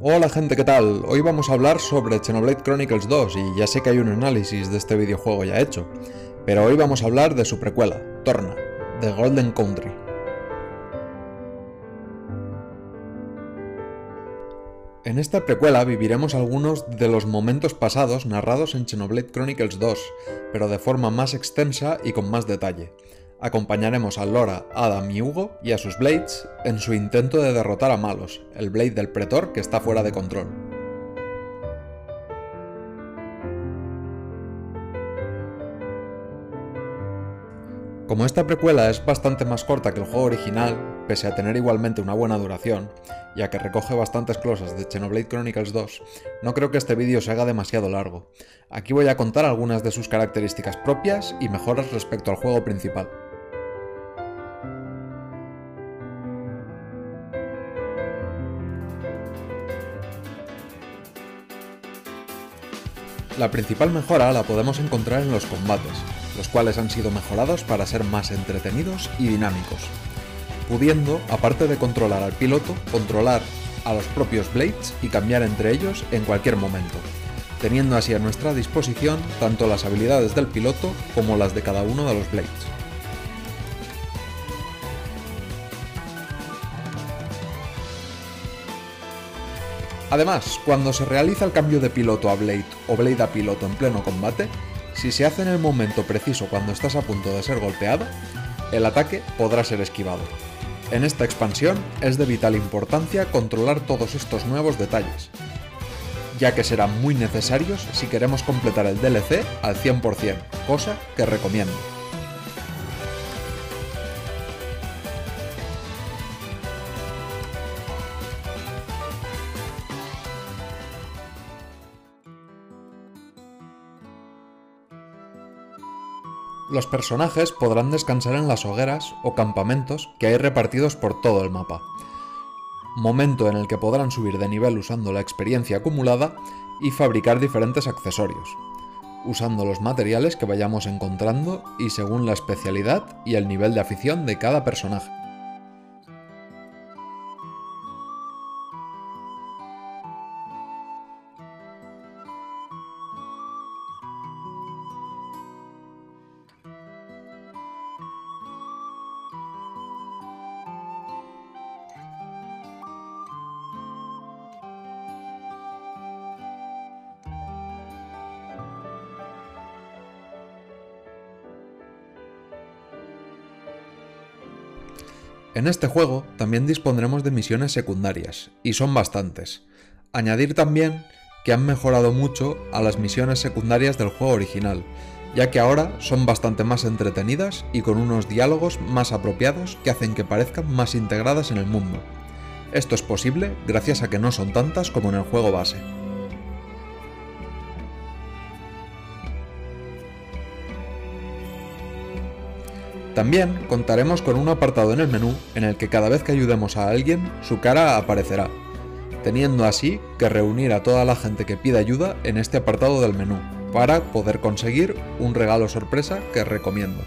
Hola gente, ¿qué tal? Hoy vamos a hablar sobre Xenoblade Chronicles 2 y ya sé que hay un análisis de este videojuego ya hecho, pero hoy vamos a hablar de su precuela, Torna, The Golden Country. En esta precuela viviremos algunos de los momentos pasados narrados en Xenoblade Chronicles 2, pero de forma más extensa y con más detalle. Acompañaremos a Lora, Adam y Hugo y a sus Blades en su intento de derrotar a Malos, el Blade del Pretor que está fuera de control. Como esta precuela es bastante más corta que el juego original, pese a tener igualmente una buena duración, ya que recoge bastantes cosas de Xenoblade Chronicles 2, no creo que este vídeo se haga demasiado largo. Aquí voy a contar algunas de sus características propias y mejoras respecto al juego principal. La principal mejora la podemos encontrar en los combates, los cuales han sido mejorados para ser más entretenidos y dinámicos, pudiendo, aparte de controlar al piloto, controlar a los propios Blades y cambiar entre ellos en cualquier momento, teniendo así a nuestra disposición tanto las habilidades del piloto como las de cada uno de los Blades. Además, cuando se realiza el cambio de piloto a Blade o Blade a piloto en pleno combate, si se hace en el momento preciso cuando estás a punto de ser golpeado, el ataque podrá ser esquivado. En esta expansión es de vital importancia controlar todos estos nuevos detalles, ya que serán muy necesarios si queremos completar el DLC al 100%, cosa que recomiendo. Los personajes podrán descansar en las hogueras o campamentos que hay repartidos por todo el mapa, momento en el que podrán subir de nivel usando la experiencia acumulada y fabricar diferentes accesorios, usando los materiales que vayamos encontrando y según la especialidad y el nivel de afición de cada personaje. En este juego también dispondremos de misiones secundarias, y son bastantes. Añadir también que han mejorado mucho a las misiones secundarias del juego original, ya que ahora son bastante más entretenidas y con unos diálogos más apropiados que hacen que parezcan más integradas en el mundo. Esto es posible gracias a que no son tantas como en el juego base. También contaremos con un apartado en el menú en el que cada vez que ayudemos a alguien, su cara aparecerá, teniendo así que reunir a toda la gente que pida ayuda en este apartado del menú, para poder conseguir un regalo sorpresa que recomiendo.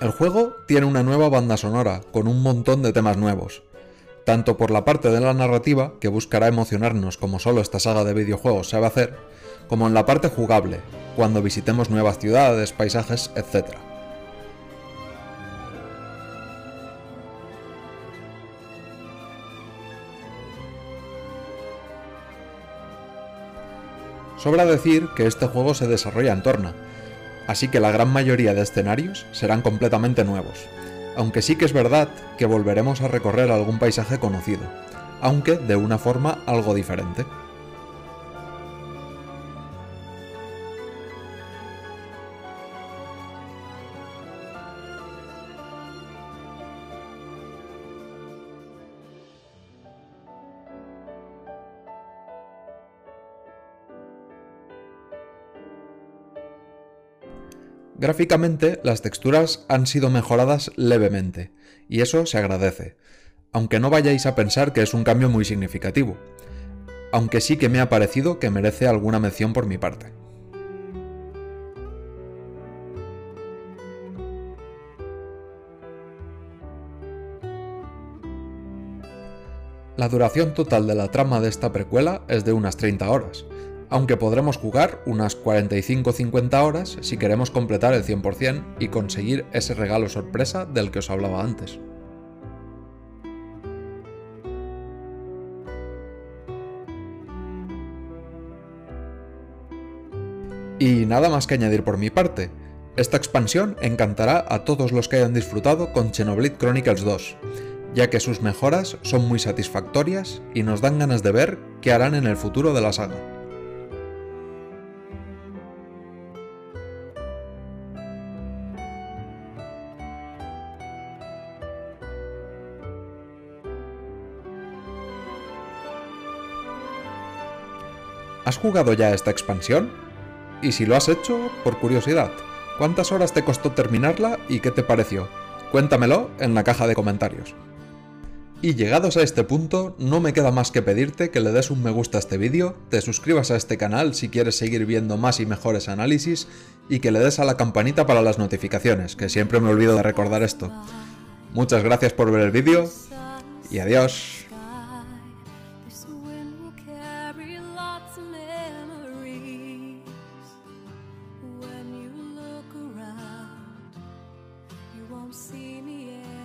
El juego tiene una nueva banda sonora, con un montón de temas nuevos, tanto por la parte de la narrativa, que buscará emocionarnos como solo esta saga de videojuegos sabe hacer, como en la parte jugable, cuando visitemos nuevas ciudades, paisajes, etc. Sobra decir que este juego se desarrolla en Torna, así que la gran mayoría de escenarios serán completamente nuevos, aunque sí que es verdad que volveremos a recorrer algún paisaje conocido, aunque de una forma algo diferente. Gráficamente, las texturas han sido mejoradas levemente, y eso se agradece, aunque no vayáis a pensar que es un cambio muy significativo, aunque sí que me ha parecido que merece alguna mención por mi parte. La duración total de la trama de esta precuela es de unas 30 horas, aunque podremos jugar unas 45-50 horas si queremos completar el 100% y conseguir ese regalo sorpresa del que os hablaba antes. Y nada más que añadir por mi parte. Esta expansión encantará a todos los que hayan disfrutado con Xenoblade Chronicles 2, ya que sus mejoras son muy satisfactorias y nos dan ganas de ver qué harán en el futuro de la saga. ¿Has jugado ya esta expansión? Y si lo has hecho, por curiosidad, ¿cuántas horas te costó terminarla y qué te pareció? Cuéntamelo en la caja de comentarios. Y llegados a este punto, no me queda más que pedirte que le des un me gusta a este vídeo, te suscribas a este canal si quieres seguir viendo más y mejores análisis, y que le des a la campanita para las notificaciones, que siempre me olvido de recordar esto. Muchas gracias por ver el vídeo, y adiós. won't see me yet.